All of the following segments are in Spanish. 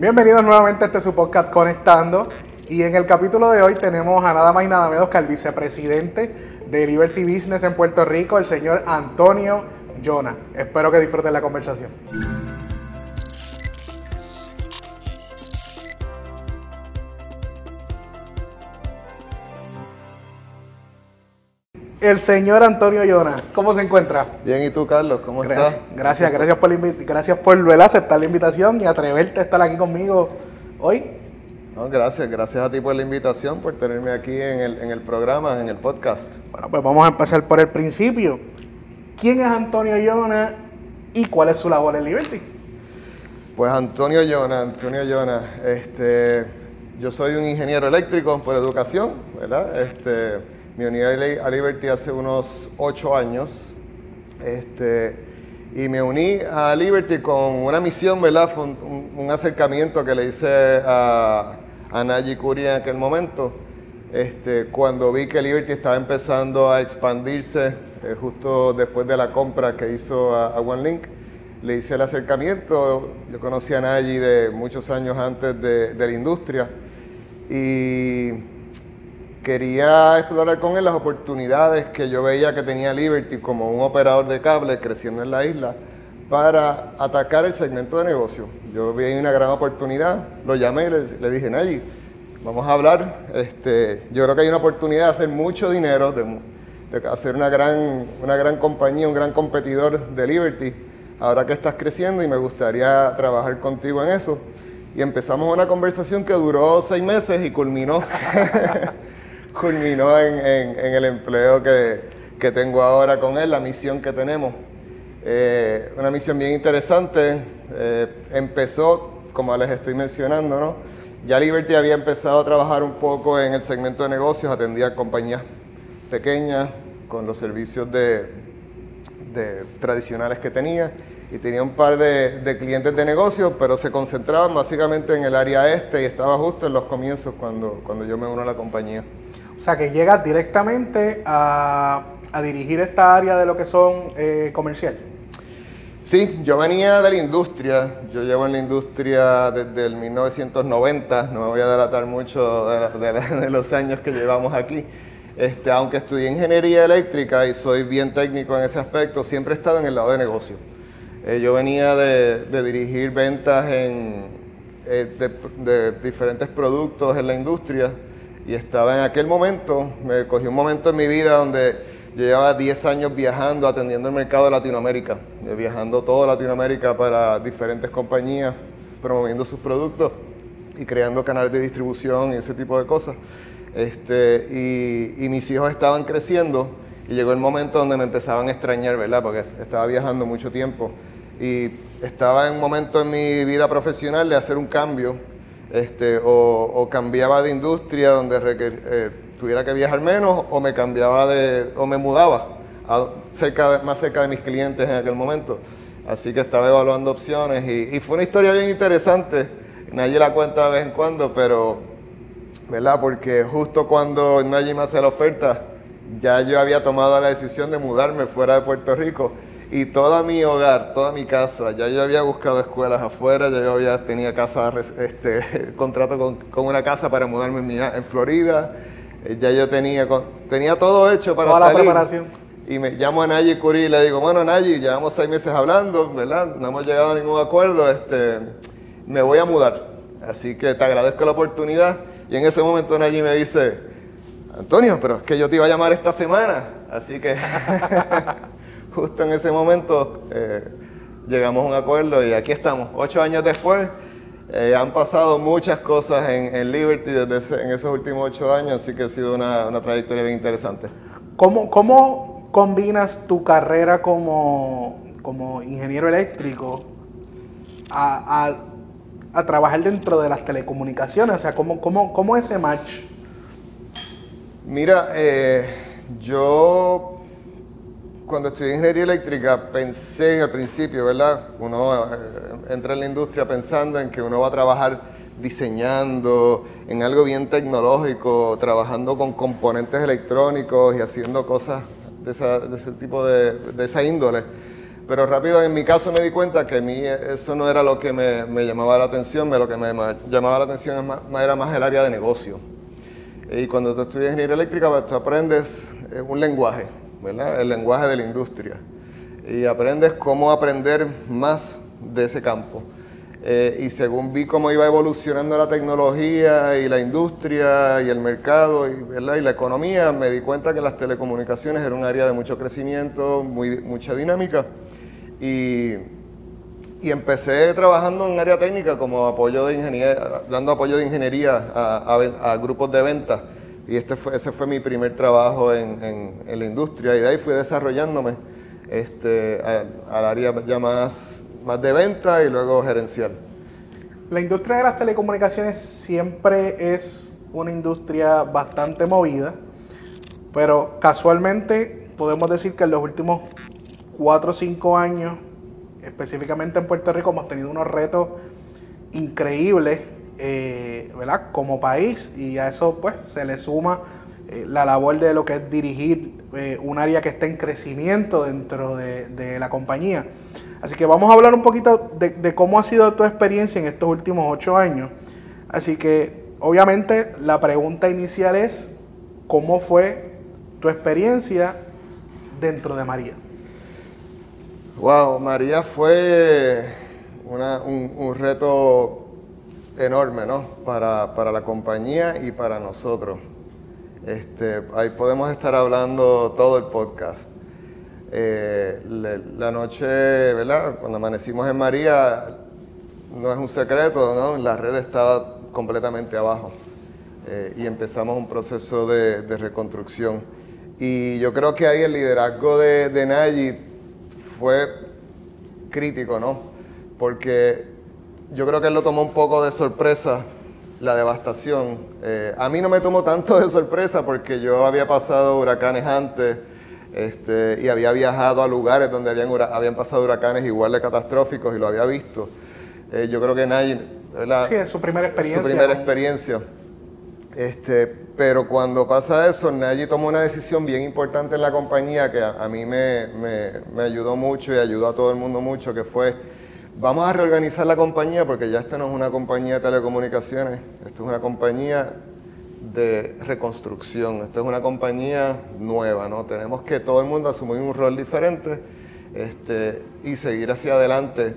Bienvenidos nuevamente a este su podcast Conectando. Y en el capítulo de hoy tenemos a nada más y nada menos que al vicepresidente de Liberty Business en Puerto Rico, el señor Antonio Jonah. Espero que disfruten la conversación. El señor Antonio Jonah, ¿cómo se encuentra? Bien, ¿y tú, Carlos? ¿Cómo Gracias, estás? gracias, gracias por, la gracias por aceptar la invitación y atreverte a estar aquí conmigo hoy. No, gracias, gracias a ti por la invitación, por tenerme aquí en el, en el programa, en el podcast. Bueno, pues vamos a empezar por el principio. ¿Quién es Antonio Jonah y cuál es su labor en Liberty? Pues Antonio Llona, Antonio Llona, este, yo soy un ingeniero eléctrico por educación, ¿verdad? Este, me uní a Li- a Liberty hace unos ocho años, este, y me uní a Liberty con una misión, ¿verdad? Fue un, un- acercamiento que le hice a, a Nayi en aquel momento, este, cuando vi que Liberty estaba empezando a expandirse eh, justo después de la compra que hizo a, a OneLink le hice el acercamiento. Yo conocí a Nayi de muchos años antes de, de la industria y quería explorar con él las oportunidades que yo veía que tenía Liberty como un operador de cable creciendo en la isla para atacar el segmento de negocio. Yo vi una gran oportunidad, lo llamé y le, le dije, Nayi, vamos a hablar. Este, yo creo que hay una oportunidad de hacer mucho dinero, de, de hacer una gran, una gran compañía, un gran competidor de Liberty, ahora que estás creciendo y me gustaría trabajar contigo en eso. Y empezamos una conversación que duró seis meses y culminó, culminó en, el empleo que, que tengo ahora con él, la misión que tenemos. Eh, una misión bien interesante. eh, empezó, como les estoy mencionando, ¿no? Ya Liberty había empezado a trabajar un poco en el segmento de negocios, atendía compañías pequeñas con los servicios de, tradicionales que tenía y tenía un par de, de clientes de negocios, pero se concentraban básicamente en el área este y estaba justo en los comienzos cuando, cuando yo me uno a la compañía. O sea, que llegas directamente a, dirigir esta área de lo que son eh, comercial. Sí, yo venía de la industria, yo llevo en la industria desde el 1990, no me voy a delatar mucho de, los años que llevamos aquí. Este, aunque estudié ingeniería eléctrica y soy bien técnico en ese aspecto, siempre he estado en el lado de negocio. Eh, yo venía de, de dirigir ventas en, eh, de, de diferentes productos en la industria y estaba en aquel momento, me cogí un momento en mi vida donde yo llevaba 10 años viajando, atendiendo el mercado de Latinoamérica, eh, viajando toda Latinoamérica para diferentes compañías, promoviendo sus productos y creando canales de distribución y ese tipo de cosas. Este, y, y mis hijos estaban creciendo y llegó el momento donde me empezaban a extrañar, ¿verdad? Porque estaba viajando mucho tiempo y estaba en un momento en mi vida profesional de hacer un cambio este, o, o cambiaba de industria donde requer- eh, tuviera que viajar menos o me cambiaba de, o me mudaba a cerca de- más cerca de mis clientes en aquel momento. Así que estaba evaluando opciones y, y fue una historia bien interesante. Nadie la cuenta de vez en cuando, pero, ¿verdad? Porque justo cuando nadie me hace la oferta, ya yo había tomado la decisión de mudarme fuera de Puerto Rico y todo mi hogar, toda mi casa, ya yo había buscado escuelas afuera, ya yo había tenía casa, este, contrato con, con una casa para mudarme en, Mia- en Florida, eh, ya yo tenía, tenía todo hecho para Toda la salir. preparación. Y me llamo a Nayi Curí y le digo, bueno Nayi, llevamos seis meses hablando, ¿verdad? No hemos llegado a ningún acuerdo, este, me voy a mudar. Así que te agradezco la oportunidad. Y en ese momento Nayi me dice, Antonio, pero es que yo te iba a llamar esta semana. Así que justo en ese momento eh, llegamos a un acuerdo y aquí estamos. Ocho años después, eh, han pasado muchas cosas en, en Liberty desde ese- en esos últimos ocho años, así que ha sido una, una trayectoria bien interesante. ¿Cómo, cómo combinas tu carrera como, como ingeniero eléctrico a, a- a trabajar dentro de las telecomunicaciones? O sea, ¿cómo, cómo, cómo ese match? Mira, eh, yo cuando estudié ingeniería eléctrica pensé al principio, ¿verdad? Uno eh, entra en la industria pensando en que uno va a trabajar diseñando en algo bien tecnológico, trabajando con componentes electrónicos y haciendo cosas de, esa- de ese tipo de, de esa índole. Pero rápido en mi caso me di cuenta que a mí eso no era lo que me, me llamaba la atención, lo que me llamaba la atención era más el área de negocio. Y cuando tú estudias ingeniería eléctrica, pues, tú aprendes eh, un lenguaje, ¿verdad? El lenguaje de la industria. Y aprendes cómo aprender más de ese campo. Eh, y según vi cómo iba evolucionando la tecnología y la industria y el mercado y, y, la economía, me di cuenta que las telecomunicaciones era un área de mucho crecimiento, muy, mucha dinámica. Y, y empecé trabajando en área técnica como apoyo de ingeniería, dando apoyo de ingeniería a, grupos de venta. Y este fue, ese fue mi primer trabajo en, en, la industria. Y de ahí fui desarrollándome este, al área ya más, más de venta y luego gerencial. La industria de las telecomunicaciones siempre es una industria bastante movida, pero casualmente podemos decir que en los últimos 4 o 5 años específicamente en Puerto Rico hemos tenido unos retos increíbles, eh, ¿verdad? Como país y a eso pues se le suma eh, la labor de lo que es dirigir eh, un área que está en crecimiento dentro de, la compañía. Así que vamos a hablar un poquito de, cómo ha sido tu experiencia en estos últimos ocho años. Así que obviamente la pregunta inicial es, ¿cómo fue tu experiencia dentro de María? Wow, María fue un, reto enorme, ¿no? Para, la compañía y para nosotros. Este, ahí podemos estar hablando todo el podcast. Eh, la noche, ¿verdad? Cuando amanecimos en María, no es un secreto, ¿no? La red estaba completamente abajo. Eh, y empezamos un proceso de, reconstrucción. Y yo creo que ahí el liderazgo de, de fue crítico, ¿no? Porque yo creo que él lo tomó un poco de sorpresa, la devastación. Eh, a mí no me tomó tanto de sorpresa porque yo había pasado huracanes antes este, y había viajado a lugares donde habían, habían pasado huracanes igual de catastróficos y lo había visto. Eh, yo creo que nadie... Sí, es su primera experiencia. Su primera experiencia. Este, pero cuando pasa eso, Nagy tomó una decisión bien importante en la compañía que a, mí me, ayudó mucho y ayudó a todo el mundo mucho, que fue, vamos a reorganizar la compañía porque ya esta no es una compañía de telecomunicaciones, esto es una compañía de reconstrucción, esto es una compañía nueva, ¿no? Tenemos que todo el mundo asumir un rol diferente este, y seguir hacia adelante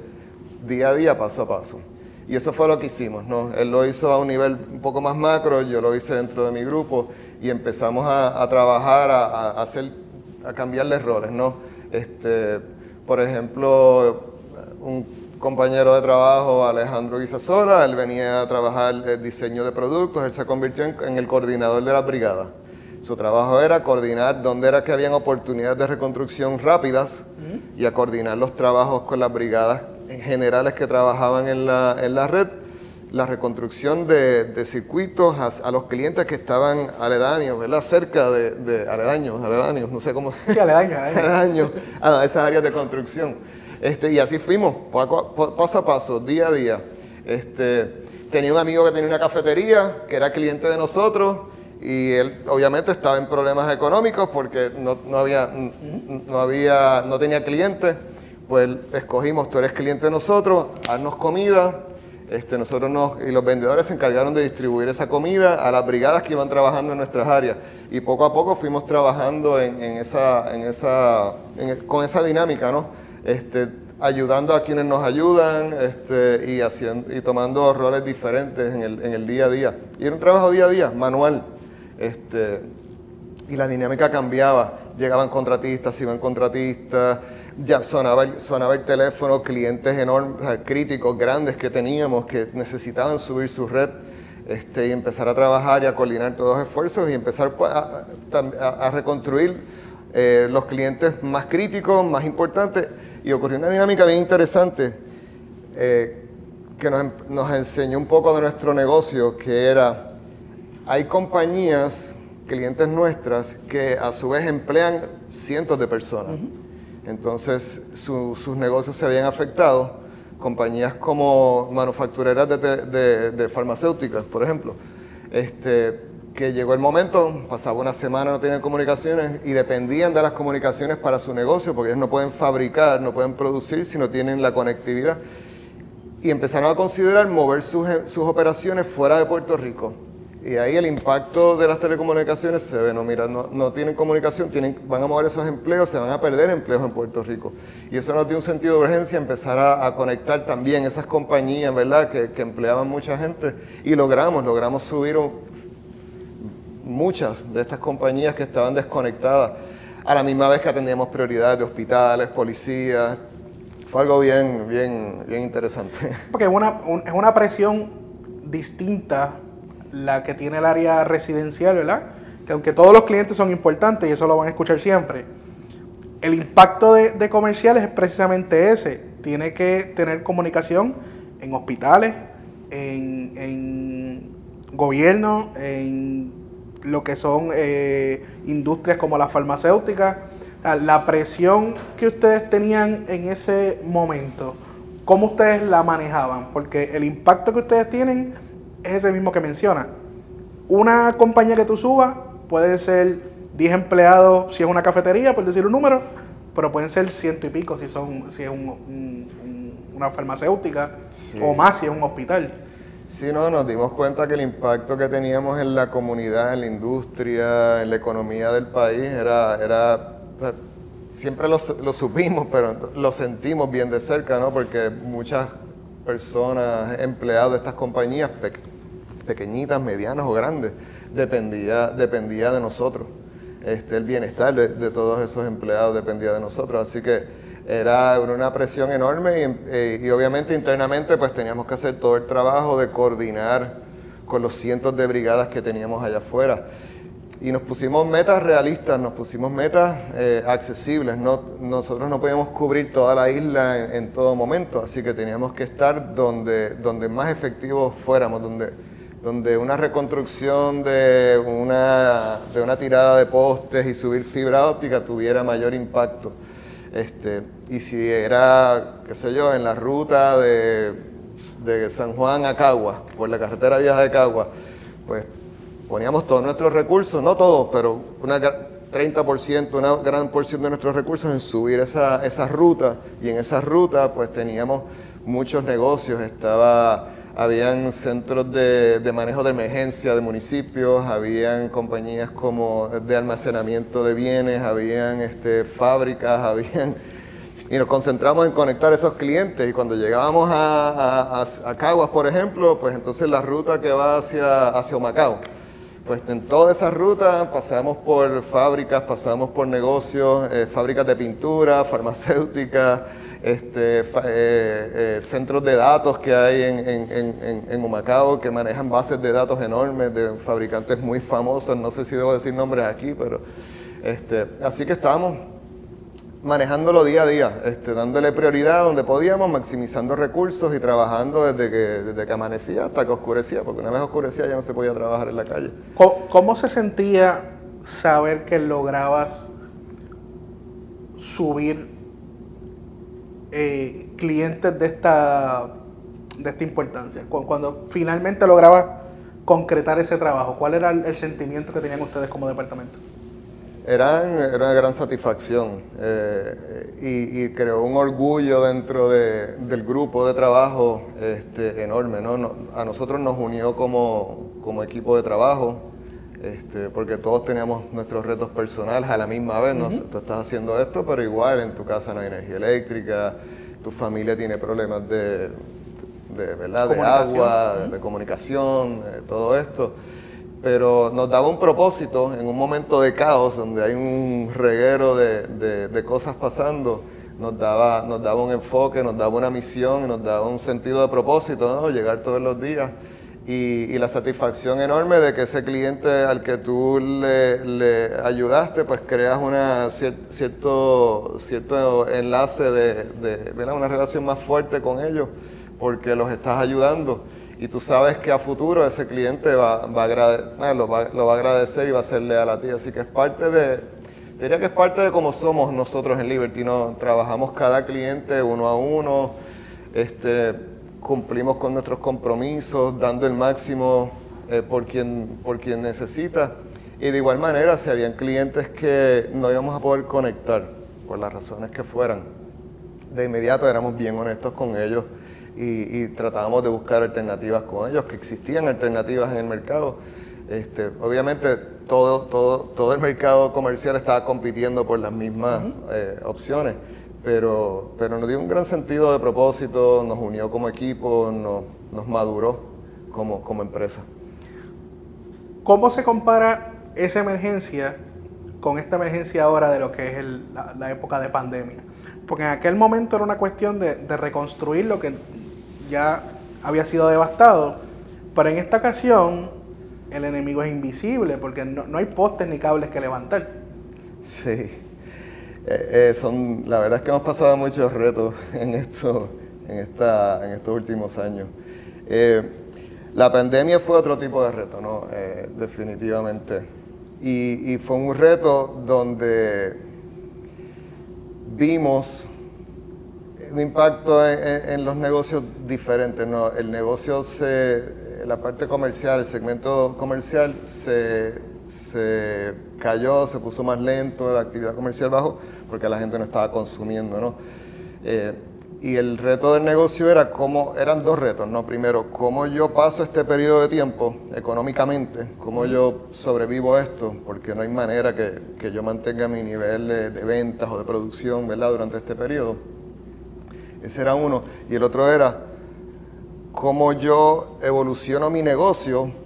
día a día, paso a paso. Y eso fue lo que hicimos, ¿no? Él lo hizo a un nivel un poco más macro, yo lo hice dentro de mi grupo y empezamos a, trabajar, a, hacer, a cambiarle roles, ¿no? Este, por ejemplo, un compañero de trabajo, Alejandro Guisasola, él venía a trabajar el diseño de productos, él se convirtió en, el coordinador de la brigada. Su trabajo era coordinar dónde era que habían oportunidades de reconstrucción rápidas y a coordinar los trabajos con las brigadas generales que trabajaban en la, en la red, la reconstrucción de, de circuitos a, los clientes que estaban aledaños, ¿verdad? Cerca de, de aledaños, aledaños, no sé cómo. Sí, aledaños, aledaños. a esas áreas de construcción. Este, y así fuimos, paso a paso, día a día. Este, tenía un amigo que tenía una cafetería, que era cliente de nosotros, y él obviamente estaba en problemas económicos porque no, no había, no, había, no tenía clientes pues escogimos, tú eres cliente de nosotros, haznos comida, este, nosotros nos, y los vendedores se encargaron de distribuir esa comida a las brigadas que iban trabajando en nuestras áreas. Y poco a poco fuimos trabajando en, esa, en esa, con esa dinámica, ¿no? Este, ayudando a quienes nos ayudan este, y, haciendo, y tomando roles diferentes en el, en el, día a día. Y era un trabajo día a día, manual. Este, y la dinámica cambiaba. Llegaban contratistas, iban contratistas, ya sonaba, el teléfono, clientes enormes, críticos, grandes que teníamos que necesitaban subir su red este, y empezar a trabajar y a coordinar todos los esfuerzos y empezar pues, a, reconstruir eh, los clientes más críticos, más importantes. Y ocurrió una dinámica bien interesante eh, que nos, nos enseñó un poco de nuestro negocio, que era, hay compañías, clientes nuestras, que a su vez emplean cientos de personas. Entonces sus negocios se habían afectado. Compañías como manufactureras de, farmacéuticas, por ejemplo, este, que llegó el momento, pasaba una semana no tenían comunicaciones y dependían de las comunicaciones para su negocio, porque ellos no pueden fabricar, no pueden producir si no tienen la conectividad. Y empezaron a considerar mover sus, sus operaciones fuera de Puerto Rico. Y ahí el impacto de las telecomunicaciones se ve, no, mira, no, no, tienen comunicación, tienen, van a mover esos empleos, se van a perder empleos en Puerto Rico. Y eso nos dio un sentido de urgencia empezar a, conectar también esas compañías, ¿verdad?, que, que, empleaban mucha gente. Y logramos, logramos subir muchas de estas compañías que estaban desconectadas a la misma vez que atendíamos prioridades de hospitales, policías. Fue algo bien, bien, bien interesante. Porque es una, es una presión distinta la que tiene el área residencial, ¿verdad? Que aunque todos los clientes son importantes y eso lo van a escuchar siempre, el impacto de, comerciales es precisamente ese. Tiene que tener comunicación en hospitales, en, en gobierno, en lo que son eh, industrias como la farmacéutica. La presión que ustedes tenían en ese momento, ¿cómo ustedes la manejaban? Porque el impacto que ustedes tienen es ese mismo que menciona. Una compañía que tú subas puede ser 10 empleados si es una cafetería, por decir un número, pero pueden ser ciento y pico si, son, si es una farmacéutica o más si es un hospital. Sí, no, nos dimos cuenta que el impacto que teníamos en la comunidad, en la industria, en la economía del país era, era siempre lo, supimos, pero lo sentimos bien de cerca, ¿no? Porque muchas personas, empleados de estas compañías, pequeñitas, medianas o grandes, dependía, dependía de nosotros. Este, el bienestar de, todos esos empleados dependía de nosotros. Así que era una presión enorme eh, y, obviamente internamente pues teníamos que hacer todo el trabajo de coordinar con los cientos de brigadas que teníamos allá afuera. Y nos pusimos metas realistas, nos pusimos metas eh, accesibles. No, nosotros no podíamos cubrir toda la isla en, en, todo momento, así que teníamos que estar donde, donde más efectivos fuéramos, donde donde una reconstrucción de una, de una tirada de postes y subir fibra óptica tuviera mayor impacto. Este, y si era, qué sé yo, en la ruta de, San Juan a Cagua, por la carretera vieja de Cagua, pues poníamos todos nuestros recursos, no todos, pero una 30%, una gran porción de nuestros recursos en subir esa, esa ruta. Y en esa ruta pues teníamos muchos negocios, estaba habían centros de, manejo de emergencia de municipios, habían compañías como de almacenamiento de bienes, habían este, fábricas, habían... Y nos concentramos en conectar esos clientes y cuando llegábamos a, a, Caguas, por ejemplo, pues entonces la ruta que va hacia, hacia Humacao. Pues en toda esa ruta pasamos por fábricas, pasamos por negocios, eh, fábricas de pintura, farmacéuticas, este, eh, eh, centros de datos que hay en, en, en, Humacao que manejan bases de datos enormes de fabricantes muy famosos, no sé si debo decir nombres aquí, pero este, así que estábamos manejándolo día a día, este, dándole prioridad donde podíamos, maximizando recursos y trabajando desde que, desde que amanecía hasta que oscurecía, porque una vez oscurecía ya no se podía trabajar en la calle. cómo se sentía saber que lograbas subir eh, clientes de esta, de esta importancia? Cuando, finalmente lograba concretar ese trabajo, ¿cuál era el, sentimiento que tenían ustedes como departamento? Era, era una gran satisfacción eh, y, creó un orgullo dentro del grupo de trabajo este, enorme. ¿no? A nosotros nos unió como, como equipo de trabajo este, porque todos teníamos nuestros retos personales a la misma vez, ¿no? Tú estás haciendo esto, pero igual en tu casa no hay energía eléctrica, tu familia tiene problemas de, de, ¿verdad? de agua, de, comunicación, todo esto. Pero nos daba un propósito en un momento de caos, donde hay un reguero de, de cosas pasando, nos daba, nos daba un enfoque, nos daba una misión, nos daba un sentido de propósito, ¿no? llegar todos los días y, la satisfacción enorme de que ese cliente al que tú le, ayudaste, pues creas una cierto, cierto enlace de, de una relación más fuerte con ellos, porque los estás ayudando. Y tú sabes que a futuro ese cliente va, ah, lo, va, lo va a agradecer y va a ser leal a ti. Así que es parte de, diría que es parte de cómo somos nosotros en Liberty. ¿no? Trabajamos cada cliente uno a uno. Este, cumplimos con nuestros compromisos, dando el máximo eh, por, quien, por quien necesita. Y de igual manera, si habían clientes que no íbamos a poder conectar, por las razones que fueran, de inmediato éramos bien honestos con ellos y, tratábamos de buscar alternativas con ellos, que existían alternativas en el mercado. Este, obviamente todo, todo, todo el mercado comercial estaba compitiendo por las mismas eh, opciones, pero, pero nos dio un gran sentido de propósito, nos unió como equipo, nos, nos maduró como, como empresa. ¿Cómo se compara esa emergencia con esta emergencia ahora de lo que es la, época de pandemia? Porque en aquel momento era una cuestión de, de reconstruir lo que ya había sido devastado, pero en esta ocasión el enemigo es invisible porque no, hay postes ni cables que levantar. Sí, eh, eh, son, la verdad es que hemos pasado muchos retos en, esto, en, esta, en estos últimos años. Eh, la pandemia fue otro tipo de reto, ¿no? definitivamente. Y, fue un reto donde vimos un impacto en, los negocios diferentes. ¿no? El negocio, se, la parte comercial, el segmento comercial se, se cayó, se puso más lento, la actividad comercial bajó porque la gente no estaba consumiendo. ¿no? Eh, y el reto del negocio era cómo, eran dos retos, ¿no? Primero, cómo yo paso este periodo de tiempo económicamente, cómo yo sobrevivo esto, porque no hay manera que, que yo mantenga mi nivel de, de, ventas o de producción, ¿verdad? Durante este periodo. Ese era uno. Y el otro era cómo yo evoluciono mi negocio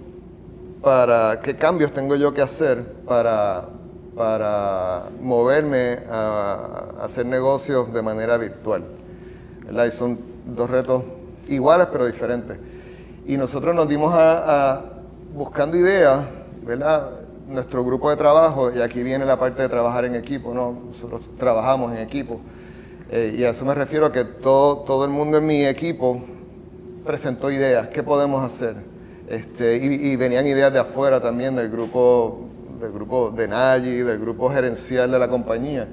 para qué cambios tengo yo que hacer para, para moverme a, hacer negocios de manera virtual. Y son dos retos iguales pero diferentes. Y nosotros nos dimos a, buscando ideas, ¿verdad? Nuestro grupo de trabajo, y aquí viene la parte de trabajar en equipo, ¿no? Nosotros trabajamos en equipo eh, y a eso me refiero a que todo, todo el mundo en mi equipo presentó ideas, ¿qué podemos hacer? Este, y, venían ideas de afuera también, del grupo, del grupo de Nagy, del grupo gerencial de la compañía.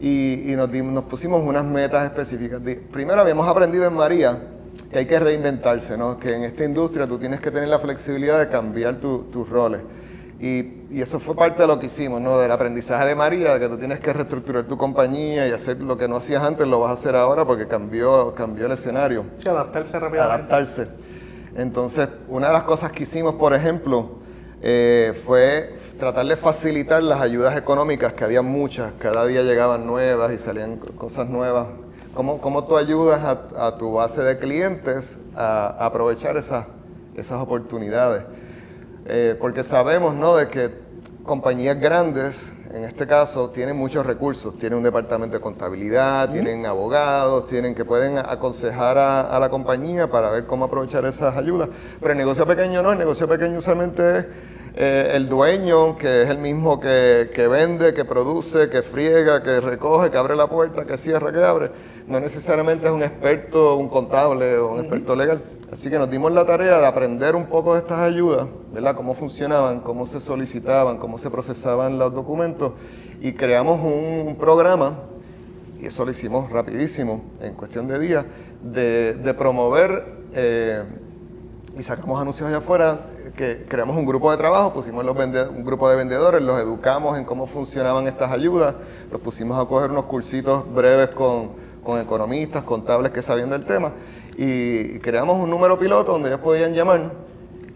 Y, nos, nos, pusimos unas metas específicas. Primero habíamos aprendido en María que hay que reinventarse, ¿no? que en esta industria tú tienes que tener la flexibilidad de cambiar tus roles. Y, eso fue parte de lo que hicimos, ¿no? Del aprendizaje de María, de que tú tienes que reestructurar tu compañía y hacer lo que no hacías antes, lo vas a hacer ahora porque cambió, cambió el escenario. Sí, adaptarse rápidamente. Adaptarse. Entonces, una de las cosas que hicimos, por ejemplo, eh, fue tratar de facilitar las ayudas económicas, que había muchas, cada día llegaban nuevas y salían cosas nuevas. ¿Cómo, cómo tú ayudas a, tu base de clientes a, a aprovechar esas, esas oportunidades? Eh, porque sabemos ¿no? de que compañías grandes, en este caso, tienen muchos recursos, tienen un departamento de contabilidad, tienen abogados, tienen que pueden aconsejar a, la compañía para ver cómo aprovechar esas ayudas. Pero el negocio pequeño no, el negocio pequeño usualmente es eh, el dueño, que es el mismo que, que, vende, que produce, que friega, que recoge, que abre la puerta, que cierra, que abre. No necesariamente es un experto, un contable o un experto legal. Así que nos dimos la tarea de aprender un poco de estas ayudas, ¿verdad? Cómo funcionaban, cómo se solicitaban, cómo se procesaban los documentos y creamos un, programa, y eso lo hicimos rapidísimo, en cuestión de días, de, promover eh, y sacamos anuncios allá afuera, que creamos un grupo de trabajo, pusimos los un grupo de vendedores, los educamos en cómo funcionaban estas ayudas, los pusimos a coger unos cursitos breves con, con economistas, contables que sabían del tema y creamos un número piloto donde ellos podían llamar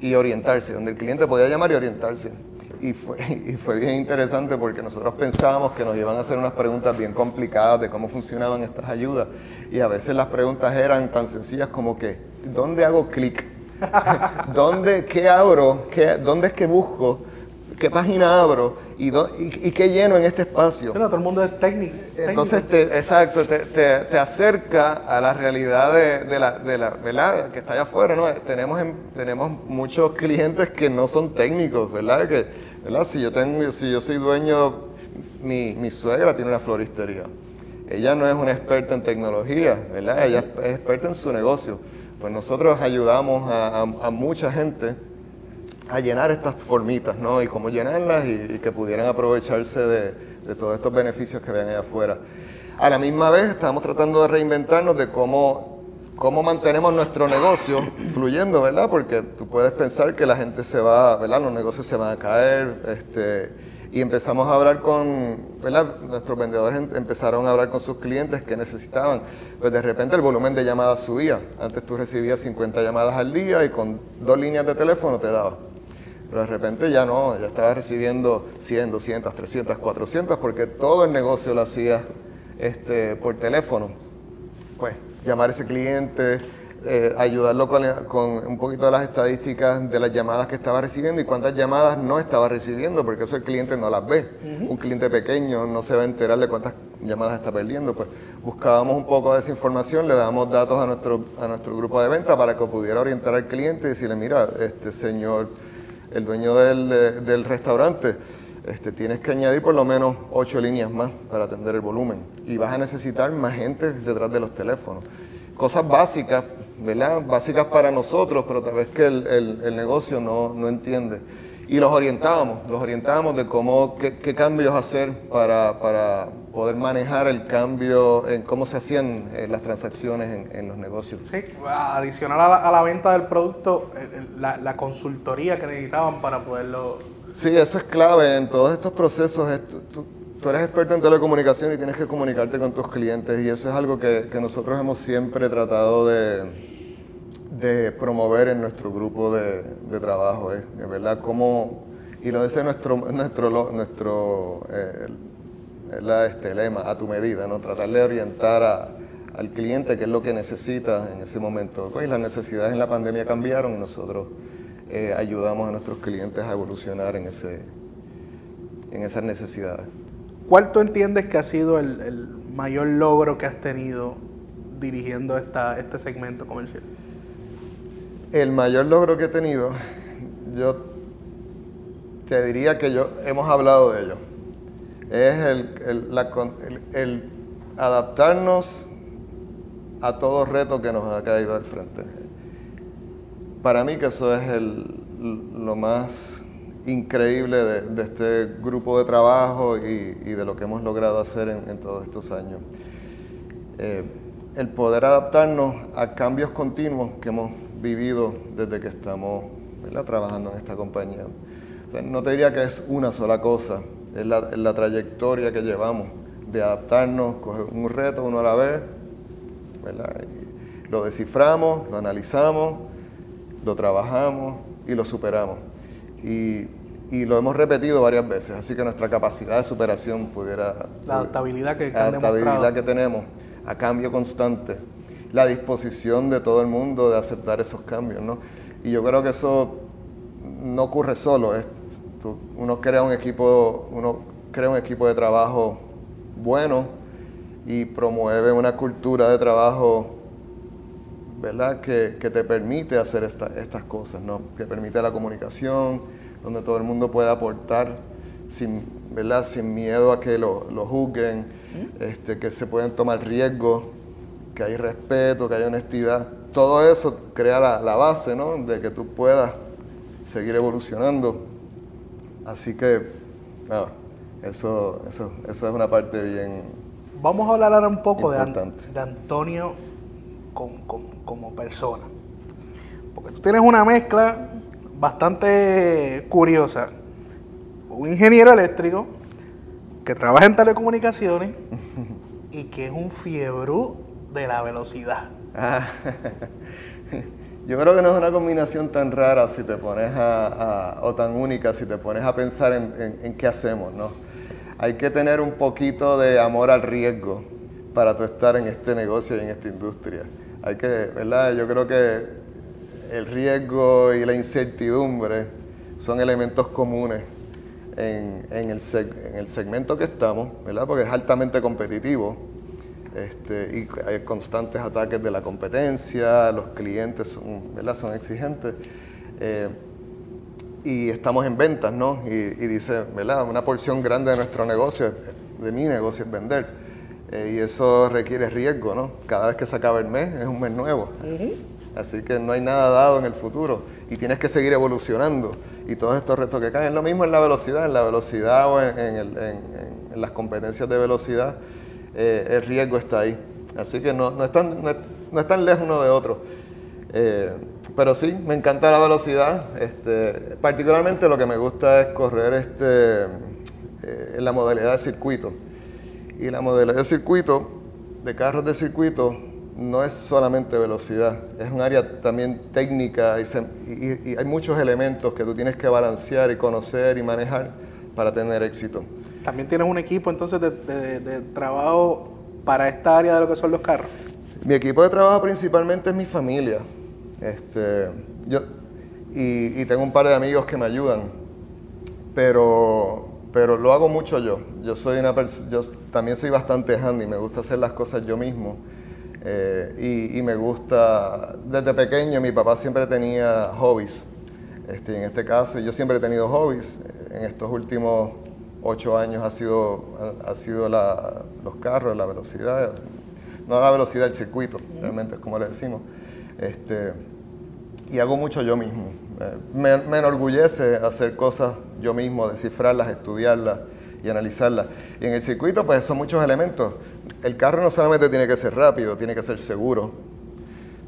y orientarse, donde el cliente podía llamar y orientarse. Y fue, y fue bien interesante porque nosotros pensábamos que nos iban a hacer unas preguntas bien complicadas de cómo funcionaban estas ayudas. Y a veces las preguntas eran tan sencillas como que, ¿dónde hago clic? ¿Dónde, qué abro? Qué, ¿Dónde es que busco? ¿Qué página abro? ¿Y, y, qué lleno en este espacio? Pero todo el mundo es técnico. Entonces, exacto, te, te, acerca a la realidad de, la, de la ¿verdad? que está allá afuera. ¿no? Tenemos, tenemos muchos clientes que no son técnicos, ¿verdad? Que, ¿verdad? Si, yo tengo, si yo soy dueño, mi, mi suegra tiene una floristería. Ella no es una experta en tecnología, ¿verdad? Ella es experta en su negocio. Pues nosotros ayudamos a, a mucha gente a llenar estas formitas, ¿no? Y cómo llenarlas y, que pudieran aprovecharse de, todos estos beneficios que ven allá afuera. A la misma vez estamos tratando de reinventarnos de cómo cómo mantenemos nuestro negocio fluyendo, ¿verdad? Porque tú puedes pensar que la gente se va, ¿verdad? Los negocios se van a caer, este, y empezamos a hablar con, ¿verdad? Nuestros vendedores em, empezaron a hablar con sus clientes que necesitaban. Pues de repente el volumen de llamadas subía. Antes tú recibías 50 llamadas al día y con dos líneas de teléfono te daba. Pero de repente ya no, ya estabas recibiendo 100, 200, 300, 400 porque todo el negocio lo hacías este, por teléfono. Pues llamar a ese cliente, eh, ayudarlo con, un poquito de las estadísticas de las llamadas que estaba recibiendo y cuántas llamadas no estaba recibiendo, porque eso el cliente no las ve. Un cliente pequeño no se va a enterar de cuántas llamadas está perdiendo. Pues buscábamos un poco de esa información, le damos datos a nuestro, a nuestro grupo de venta para que pudiera orientar al cliente y decirle, mira, este señor, el dueño del, del restaurante, este, tienes que añadir por lo menos ocho líneas más para atender el volumen y vas a necesitar más gente detrás de los teléfonos. Cosas básicas, ¿verdad? Básicas para nosotros, pero tal vez que el, negocio no, entiende. Y los orientábamos, los orientábamos de cómo, qué, cambios hacer para, poder manejar el cambio en cómo se hacían eh, las transacciones en, los negocios. Sí, adicional a la, venta del producto, la, consultoría que necesitaban para poderlo... Sí, eso es clave en todos estos procesos tú eres experto en telecomunicación y tienes que comunicarte con tus clientes y eso es algo que, nosotros hemos siempre tratado de, de, promover en nuestro grupo de, trabajo, ¿eh? de verdad cómo, y lo dice nuestro, nuestro, nuestro eh, la, este, lema, a tu medida, ¿no? tratar de orientar al cliente qué es lo que necesita en ese momento. Pues las necesidades en la pandemia cambiaron y nosotros eh, ayudamos a nuestros clientes a evolucionar en, ese, en esas necesidades. ¿Cuál tú entiendes que ha sido el, mayor logro que has tenido dirigiendo esta, este segmento comercial? El mayor logro que he tenido, yo te diría que yo hemos hablado de ello. Es el, adaptarnos a todo reto que nos ha caído al frente. Para mí que eso es lo más increíble de, este grupo de trabajo y, de lo que hemos logrado hacer en, todos estos años. Eh, el poder adaptarnos a cambios continuos que hemos vivido desde que estamos trabajando en esta compañía. no te diría que es una sola cosa, es la, trayectoria que llevamos de adaptarnos, coger un reto uno a la vez, lo desciframos, lo analizamos, lo trabajamos y lo superamos. Y, lo hemos repetido varias veces, así que nuestra capacidad de superación pudiera... La adaptabilidad que, la adaptabilidad que tenemos a cambio constante, la disposición de todo el mundo de aceptar esos cambios, ¿no? Y yo creo que eso no ocurre solo, es, uno crea un equipo, uno crea un equipo de trabajo bueno y promueve una cultura de trabajo ¿verdad? Que, que, te permite hacer estas cosas, ¿no? que permite la comunicación, donde todo el mundo puede aportar sin, ¿verdad? sin miedo a que lo, lo juzguen, este, que se pueden tomar riesgos, que hay respeto, que hay honestidad. Todo eso crea la, la base ¿no? de que tú puedas seguir evolucionando. Así que, nada, eso, eso, eso es una parte bien. Vamos a hablar ahora un poco de, de Antonio como, persona. Porque tú tienes una mezcla bastante curiosa. Un ingeniero eléctrico que trabaja en telecomunicaciones y que es un fiebre de la velocidad. Yo creo que no es una combinación tan rara si te pones a, o tan única si te pones a pensar en, en, qué hacemos, ¿no? Hay que tener un poquito de amor al riesgo para tú estar en este negocio y en esta industria hay que, ¿verdad? Yo creo que el riesgo y la incertidumbre son elementos comunes en, el, segmento que estamos, ¿verdad? Porque es altamente competitivo este, y hay constantes ataques de la competencia, los clientes son, ¿verdad? son exigentes. Eh, y estamos en ventas, ¿no? Y, y, dice, ¿verdad? Una porción grande de nuestro negocio, de mi negocio, es vender. Eh, y eso requiere riesgo, ¿no? Cada vez que se acaba el mes es un mes nuevo. Así que no hay nada dado en el futuro y tienes que seguir evolucionando. Y todos estos retos que caen, lo mismo en la velocidad, en la velocidad o en, las competencias de velocidad, eh, el riesgo está ahí. Así que no, no, es tan, no están lejos uno de otro. Eh, pero sí, me encanta la velocidad. Este, particularmente lo que me gusta es correr este, eh, la modalidad de circuito. Y la modalidad de circuito, de carros de circuito, no es solamente velocidad, es un área también técnica y, hay muchos elementos que tú tienes que balancear y conocer y manejar para tener éxito. ¿También tienes un equipo entonces de, trabajo para esta área de lo que son los carros? Mi equipo de trabajo principalmente es mi familia. Este, yo, y, tengo un par de amigos que me ayudan, pero, pero lo hago mucho yo. Yo, soy una yo también soy bastante handy, me gusta hacer las cosas yo mismo. Eh, y, me gusta, desde pequeño mi papá siempre tenía hobbies. Este, en este caso, yo siempre he tenido hobbies. En estos últimos ocho años ha sido, ha, sido los carros, la velocidad, no la velocidad del circuito, realmente es como le decimos. Este, y hago mucho yo mismo. Eh, me, me enorgullece hacer cosas yo mismo, descifrarlas, estudiarlas y analizarla. Y en el circuito, pues son muchos elementos. El carro no solamente tiene que ser rápido, tiene que ser seguro,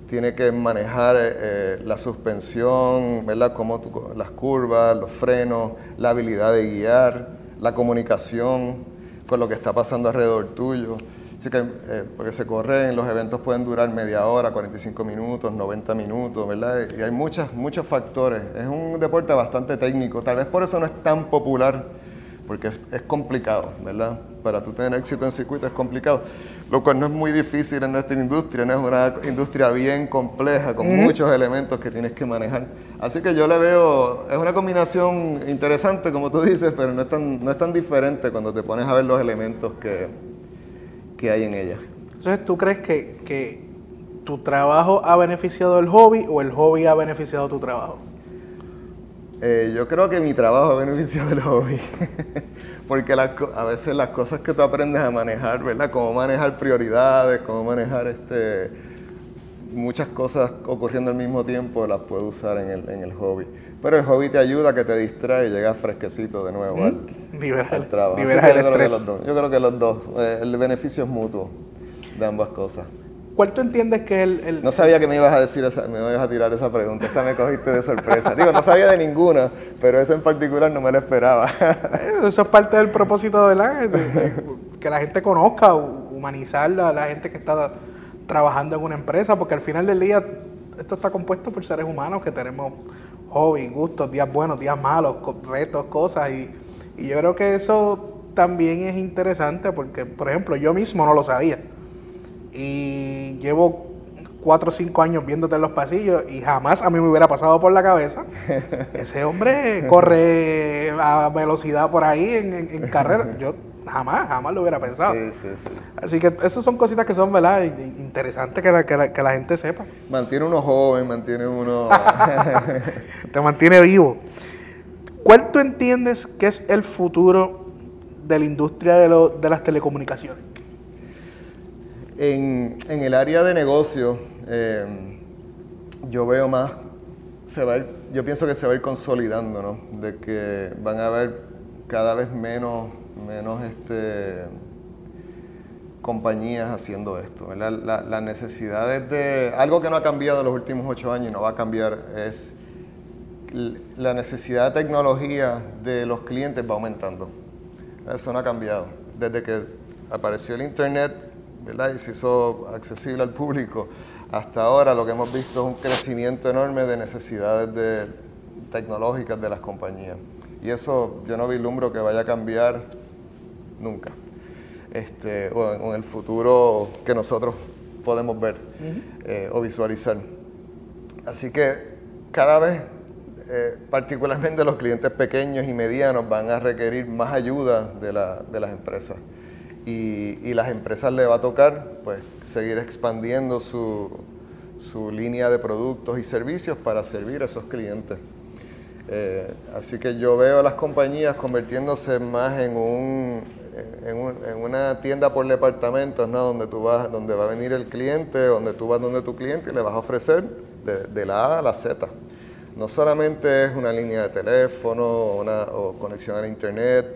tiene que manejar eh, eh, la suspensión, ¿verdad? Como las curvas, los frenos, la habilidad de guiar, la comunicación con lo que está pasando alrededor tuyo. Así que, eh, porque se corren, los eventos pueden durar media hora, 45 minutos, 90 minutos, ¿verdad? Y hay muchas, muchos factores. Es un deporte bastante técnico, tal vez por eso no es tan popular porque es, complicado, ¿verdad? Para tú tener éxito en circuito es complicado, lo cual no es muy difícil en nuestra industria, no es una industria bien compleja, con muchos elementos que tienes que manejar. Así que yo le veo, es una combinación interesante, como tú dices, pero no es tan, no es tan diferente cuando te pones a ver los elementos que, que hay en ella. Entonces, ¿tú crees que, que tu trabajo ha beneficiado el hobby o el hobby ha beneficiado tu trabajo? Eh, yo creo que mi trabajo ha beneficiado el hobby, porque a veces las cosas que tú aprendes a manejar, ¿verdad? Cómo manejar prioridades, cómo manejar este, muchas cosas ocurriendo al mismo tiempo, las puedo usar en el, en el hobby. Pero el hobby te ayuda, que te distrae y llegas fresquecito de nuevo al, trabajo. yo, creo que los dos, yo creo que los dos, eh, el beneficio es mutuo de ambas cosas. ¿Cuál tú entiendes que es el, No sabía que me ibas a decir esa, me ibas a tirar esa pregunta, esa me cogiste de sorpresa. Digo, no sabía de ninguna, pero esa en particular no me la esperaba. Eso es parte del propósito, ¿verdad? que la gente conozca, humanizar a la gente que está trabajando en una empresa, porque al final del día esto está compuesto por seres humanos que tenemos hobbies, gustos, días buenos, días malos, retos, cosas, y, y yo creo que eso también es interesante porque, por ejemplo, yo mismo no lo sabía y llevo cuatro o cinco años viéndote en los pasillos y jamás a mí me hubiera pasado por la cabeza. Ese hombre corre a velocidad por ahí en, carrera. Yo jamás, jamás lo hubiera pensado. Así que esas son cositas que son, ¿verdad? Interesantes que la, que la, gente sepa. Mantiene uno joven, mantiene uno... Te mantiene vivo. ¿Cuál tú entiendes que es el futuro de la industria de, de las telecomunicaciones? En, el área de negocio, em, yo veo más, se va yo pienso que se va a ir consolidando, ¿no? De que van a haber cada vez menos, menos este, compañías haciendo esto. Las necesidades de... Algo que no ha cambiado en los últimos ocho años y no va a cambiar es la necesidad de tecnología de los clientes va aumentando. Eso no ha cambiado. Desde que apareció el Internet, y se hizo accesible al público. Hasta ahora lo que hemos visto es un crecimiento enorme de necesidades de, tecnológicas de las compañías. Y eso yo no vislumbro que vaya a cambiar nunca. Este, o, en, el futuro que nosotros podemos ver eh, o visualizar. Así que cada vez, eh, particularmente los clientes pequeños y medianos, van a requerir más ayuda de, la, de las empresas y, las empresas le va a tocar pues, seguir expandiendo su, su, línea de productos y servicios para servir a esos clientes. Eh, así que yo veo a las compañías convirtiéndose más en, un, en, una tienda por departamentos, ¿no? donde, tú vas, donde va a venir el cliente, donde tú vas donde tu cliente y le vas a ofrecer de, de la A a la Z. No solamente es una línea de teléfono una, o conexión a internet,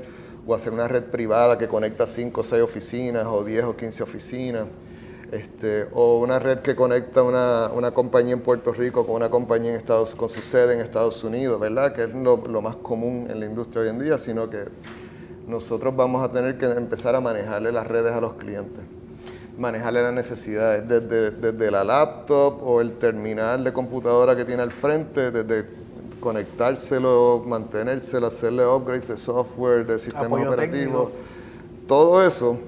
o hacer una red privada que conecta 5 o 6 oficinas o 10 o 15 oficinas. Este, o una red que conecta una, una, compañía en Puerto Rico con una compañía en Estados con su sede en Estados Unidos, ¿verdad? Que es lo, lo, más común en la industria hoy en día, sino que nosotros vamos a tener que empezar a manejarle las redes a los clientes, manejarle las necesidades desde, desde la laptop o el terminal de computadora que tiene al frente, desde conectárselo, mantenérselo, hacerle upgrades de software, de sistemas operativos, todo eso.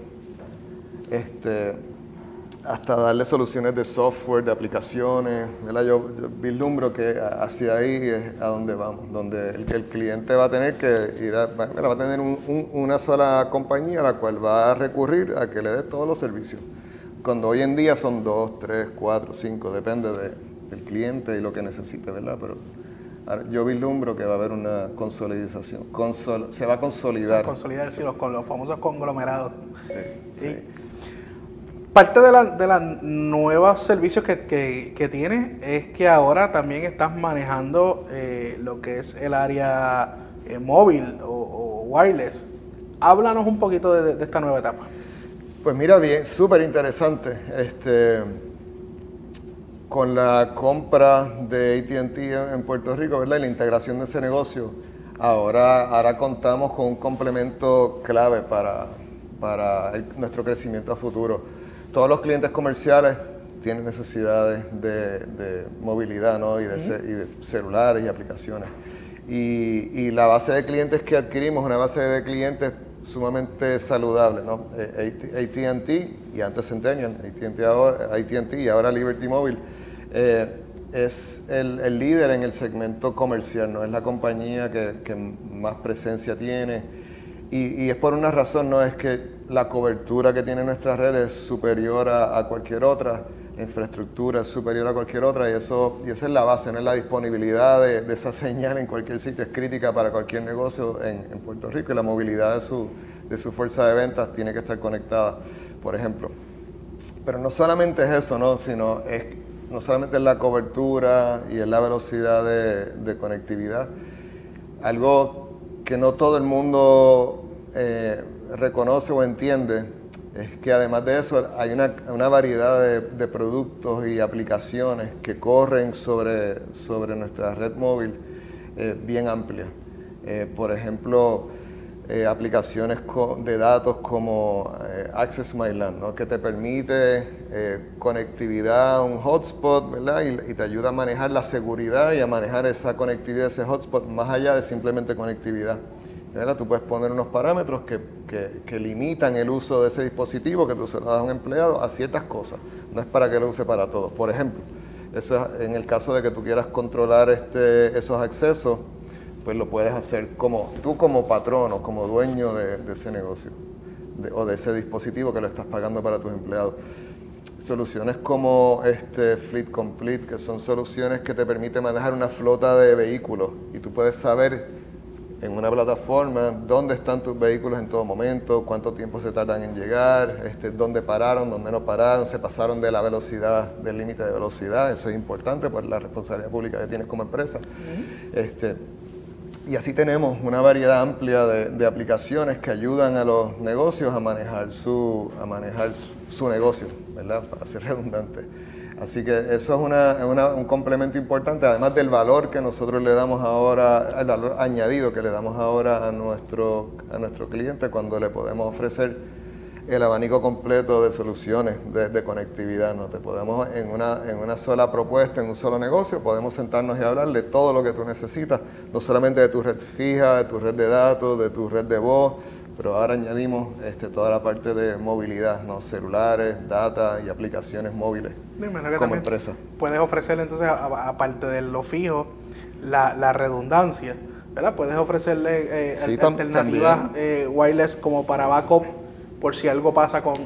Este, hasta darle soluciones de software, de aplicaciones. Yo, vislumbro que hacia ahí es a donde vamos, donde el, cliente va a tener que ir a, va a tener una sola compañía a la cual va a recurrir a que le dé todos los servicios. Cuando hoy en día son dos, tres, cuatro, cinco, depende del cliente y lo que necesite, ¿verdad? Pero yo vislumbro que va a haber una consolidación, se va a consolidar. Consolidar, sí, los, los famosos conglomerados. sí. Parte de los de nuevos servicios que, que, tienes es que ahora también estás manejando eh, lo que es el área eh, móvil o, wireless. Háblanos un poquito de, esta nueva etapa. Pues mira, bien, súper interesante. Este, con la compra de ATT en Puerto Rico, ¿verdad? Y la integración de ese negocio, ahora, ahora contamos con un complemento clave para, para nuestro crecimiento a futuro todos los clientes comerciales tienen necesidades de, movilidad ¿no? y, de, celulares y aplicaciones. Y, la base de clientes que adquirimos es una base de clientes sumamente saludable. ¿no? Eh, ATT y antes Centennial, ATT, ahora, y ahora Liberty Mobile, eh, es el, líder en el segmento comercial, ¿no? es la compañía que, más presencia tiene. Y, y, es por una razón, no es que la cobertura que tiene nuestra red es superior a, cualquier otra, la infraestructura es superior a cualquier otra y, eso, y esa es la base, ¿no? la disponibilidad de, esa señal en cualquier sitio, es crítica para cualquier negocio en, Puerto Rico y la movilidad de su, de su fuerza de ventas tiene que estar conectada, por ejemplo. Pero no solamente es eso, ¿no? sino es no solamente es la cobertura y es la velocidad de, conectividad, algo que no todo el mundo eh, reconoce o entiende es que además de eso hay una, variedad de, productos y aplicaciones que corren sobre, sobre nuestra red móvil eh, bien amplia. Eh, por ejemplo, eh, aplicaciones de datos como Access My Land, que te permite conectividad a un hotspot ¿verdad? Y, te ayuda a manejar la seguridad y a manejar esa conectividad, ese hotspot, más allá de simplemente conectividad. Tú puedes poner unos parámetros que, limitan el uso de ese dispositivo que tú se lo das a un empleado a ciertas cosas. No es para que lo use para todos. Por ejemplo, eso en el caso de que tú quieras controlar este, esos accesos, pues lo puedes hacer como tú como patrón o como dueño de, ese negocio o de ese dispositivo que lo estás pagando para tus empleados. Soluciones como este Fleet Complete, que son soluciones que te permiten manejar una flota de vehículos y tú puedes saber en una plataforma dónde están tus vehículos en todo momento, cuánto tiempo se tardan en llegar, este, dónde pararon, dónde no pararon, se pasaron de la velocidad, del límite de velocidad, eso es importante por la responsabilidad pública que tienes como empresa. este, y así tenemos una variedad amplia de, aplicaciones que ayudan a los negocios a manejar su, a manejar su, negocio, ¿verdad? Para ser redundante. Así que eso es un complemento importante, además del valor que nosotros le damos ahora, el valor añadido que le damos ahora a nuestro, a nuestro cliente cuando le podemos ofrecer el abanico completo de soluciones de, conectividad. ¿no? Te podemos, en una, en una sola propuesta, en un solo negocio, podemos sentarnos y hablar de todo lo que tú necesitas, no solamente de tu red fija, de tu red de datos, de tu red de voz, pero ahora añadimos este, toda la parte de movilidad, ¿no? celulares, data y aplicaciones móviles como empresa. Puedes ofrecerle entonces, aparte de lo fijo, la, redundancia, ¿verdad? Puedes ofrecerle eh, alternativas eh, wireless como para backup por si algo pasa con,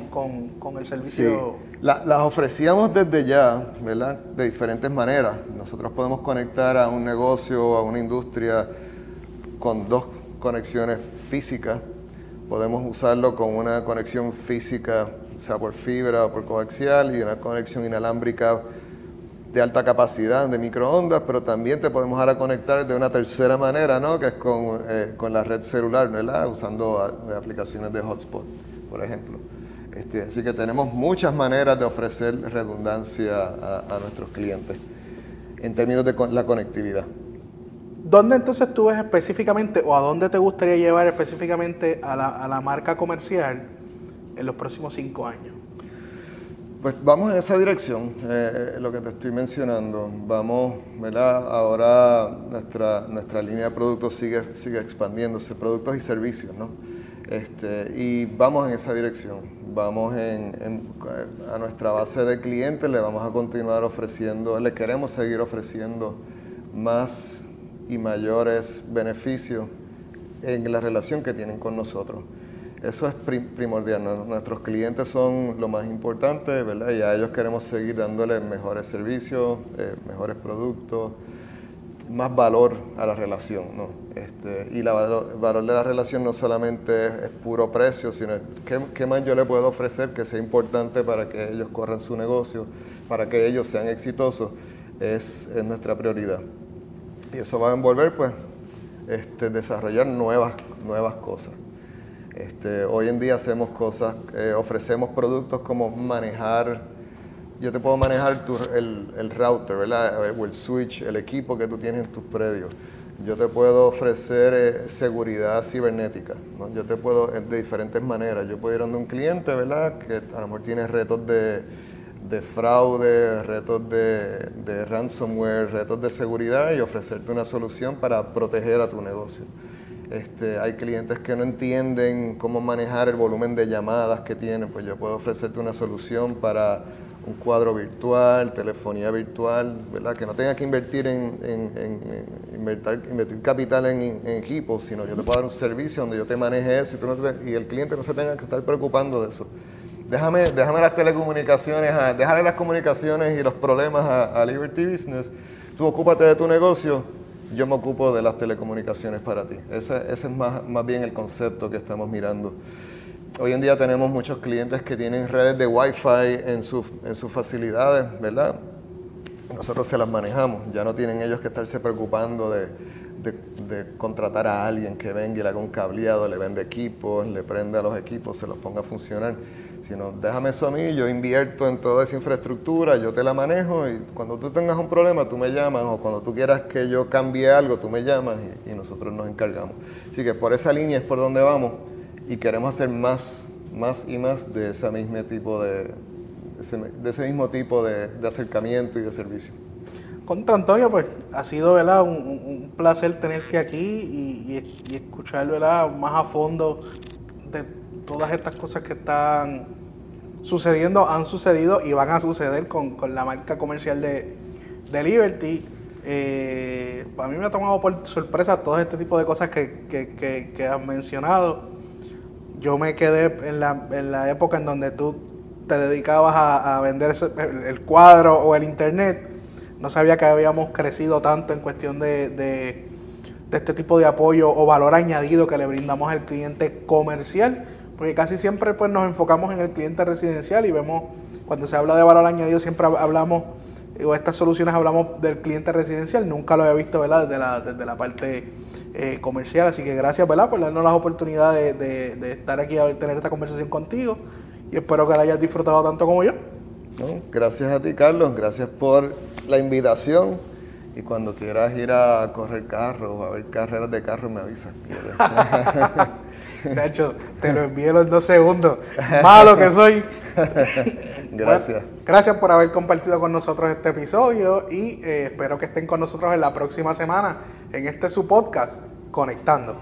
el servicio. Sí. las ofrecíamos desde ya, ¿verdad? De diferentes maneras. Nosotros podemos conectar a un negocio, a una industria con dos conexiones físicas Podemos usarlo con una conexión física, sea por fibra o por coaxial, y una conexión inalámbrica de alta capacidad, de microondas, pero también te podemos ahora conectar de una tercera manera, ¿no? que es con, eh, con la red celular, ¿verdad? usando aplicaciones de hotspot, por ejemplo. Este, así que tenemos muchas maneras de ofrecer redundancia a, nuestros clientes en términos de la conectividad. ¿Dónde entonces tú ves específicamente o a dónde te gustaría llevar específicamente a la, a la marca comercial en los próximos cinco años? Pues vamos en esa dirección, eh, lo que te estoy mencionando. Vamos, ¿verdad? Ahora nuestra, nuestra línea de productos sigue, sigue expandiéndose, productos y servicios, ¿no? Este, y vamos en esa dirección. Vamos en, a nuestra base de clientes, le vamos a continuar ofreciendo, le queremos seguir ofreciendo más y mayores beneficios en la relación que tienen con nosotros. Eso es primordial. Nuestros clientes son lo más importante, ¿verdad? Y a ellos queremos seguir dándoles mejores servicios, eh, mejores productos, más valor a la relación, ¿no? Este, y el valor, de la relación no solamente es, puro precio, sino ¿qué, ¿qué, más yo le puedo ofrecer que sea importante para que ellos corran su negocio, para que ellos sean exitosos, es, es nuestra prioridad. Y eso va a envolver, pues, este, desarrollar nuevas, nuevas cosas. Este, hoy en día hacemos cosas, eh, ofrecemos productos como manejar, yo te puedo manejar el, router, O el switch, el equipo que tú tienes en tus predios. Yo te puedo ofrecer eh, seguridad cibernética, Yo te puedo, eh, de diferentes maneras. Yo puedo ir a un cliente, ¿verdad? Que a lo mejor tiene retos de, fraude, retos de, de ransomware, retos de seguridad y ofrecerte una solución para proteger a tu negocio. Este, hay clientes que no entienden cómo manejar el volumen de llamadas que tienen, pues yo puedo ofrecerte una solución para un cuadro virtual, telefonía virtual, ¿verdad? que no tenga que invertir en, invertir, capital en, equipos, sino yo te puedo dar un servicio donde yo te maneje eso y, el cliente no se tenga que estar preocupando de eso. Déjame, déjame las telecomunicaciones, déjale las comunicaciones y los problemas a, a Liberty Business. Tú ocúpate de tu negocio yo me ocupo de las telecomunicaciones para ti. Ese, es más, bien el concepto que estamos mirando. Hoy en día tenemos muchos clientes que tienen redes de Wi-Fi en, en sus facilidades, ¿verdad? Nosotros se las manejamos, ya no tienen ellos que estarse preocupando de, de, contratar a alguien que venga y le haga un cableado, le vende equipos, le prenda los equipos, se los ponga a funcionar. Sino, déjame eso a mí, yo invierto en toda esa infraestructura, yo te la manejo y cuando tú tengas un problema tú me llamas o cuando tú quieras que yo cambie algo tú me llamas y, nosotros nos encargamos. Así que por esa línea es por donde vamos y queremos hacer más, más y más de ese mismo tipo de, de ese, mismo tipo de acercamiento y de servicio contra Antonio, pues ha sido ¿verdad? Un, placer tenerte aquí y, y, escuchar ¿verdad? más a fondo de todas estas cosas que están sucediendo, han sucedido y van a suceder con, la marca comercial de, Liberty. Eh, a mí me ha tomado por sorpresa todo este tipo de cosas que, que, has mencionado. Yo me quedé en la, en la época en donde tú te dedicabas a, vender el cuadro o el internet no sabía que habíamos crecido tanto en cuestión de, este tipo de apoyo o valor añadido que le brindamos al cliente comercial, porque casi siempre pues, nos enfocamos en el cliente residencial y vemos, cuando se habla de valor añadido, siempre hablamos, o estas soluciones hablamos del cliente residencial, nunca lo había visto ¿verdad? Desde, la, desde la parte eh, comercial, así que gracias ¿verdad? por darnos la oportunidad de, estar aquí a tener esta conversación contigo y espero que la hayas disfrutado tanto como yo. gracias a ti, Carlos. Gracias por la invitación. Y cuando quieras ir a correr carro o a ver carreras de carro, me avisas. de hecho, te lo envío en los dos segundos. Malo que soy. Gracias. gracias por haber compartido con nosotros este episodio y eh, espero que estén con nosotros en la próxima semana en este su podcast, Conectando.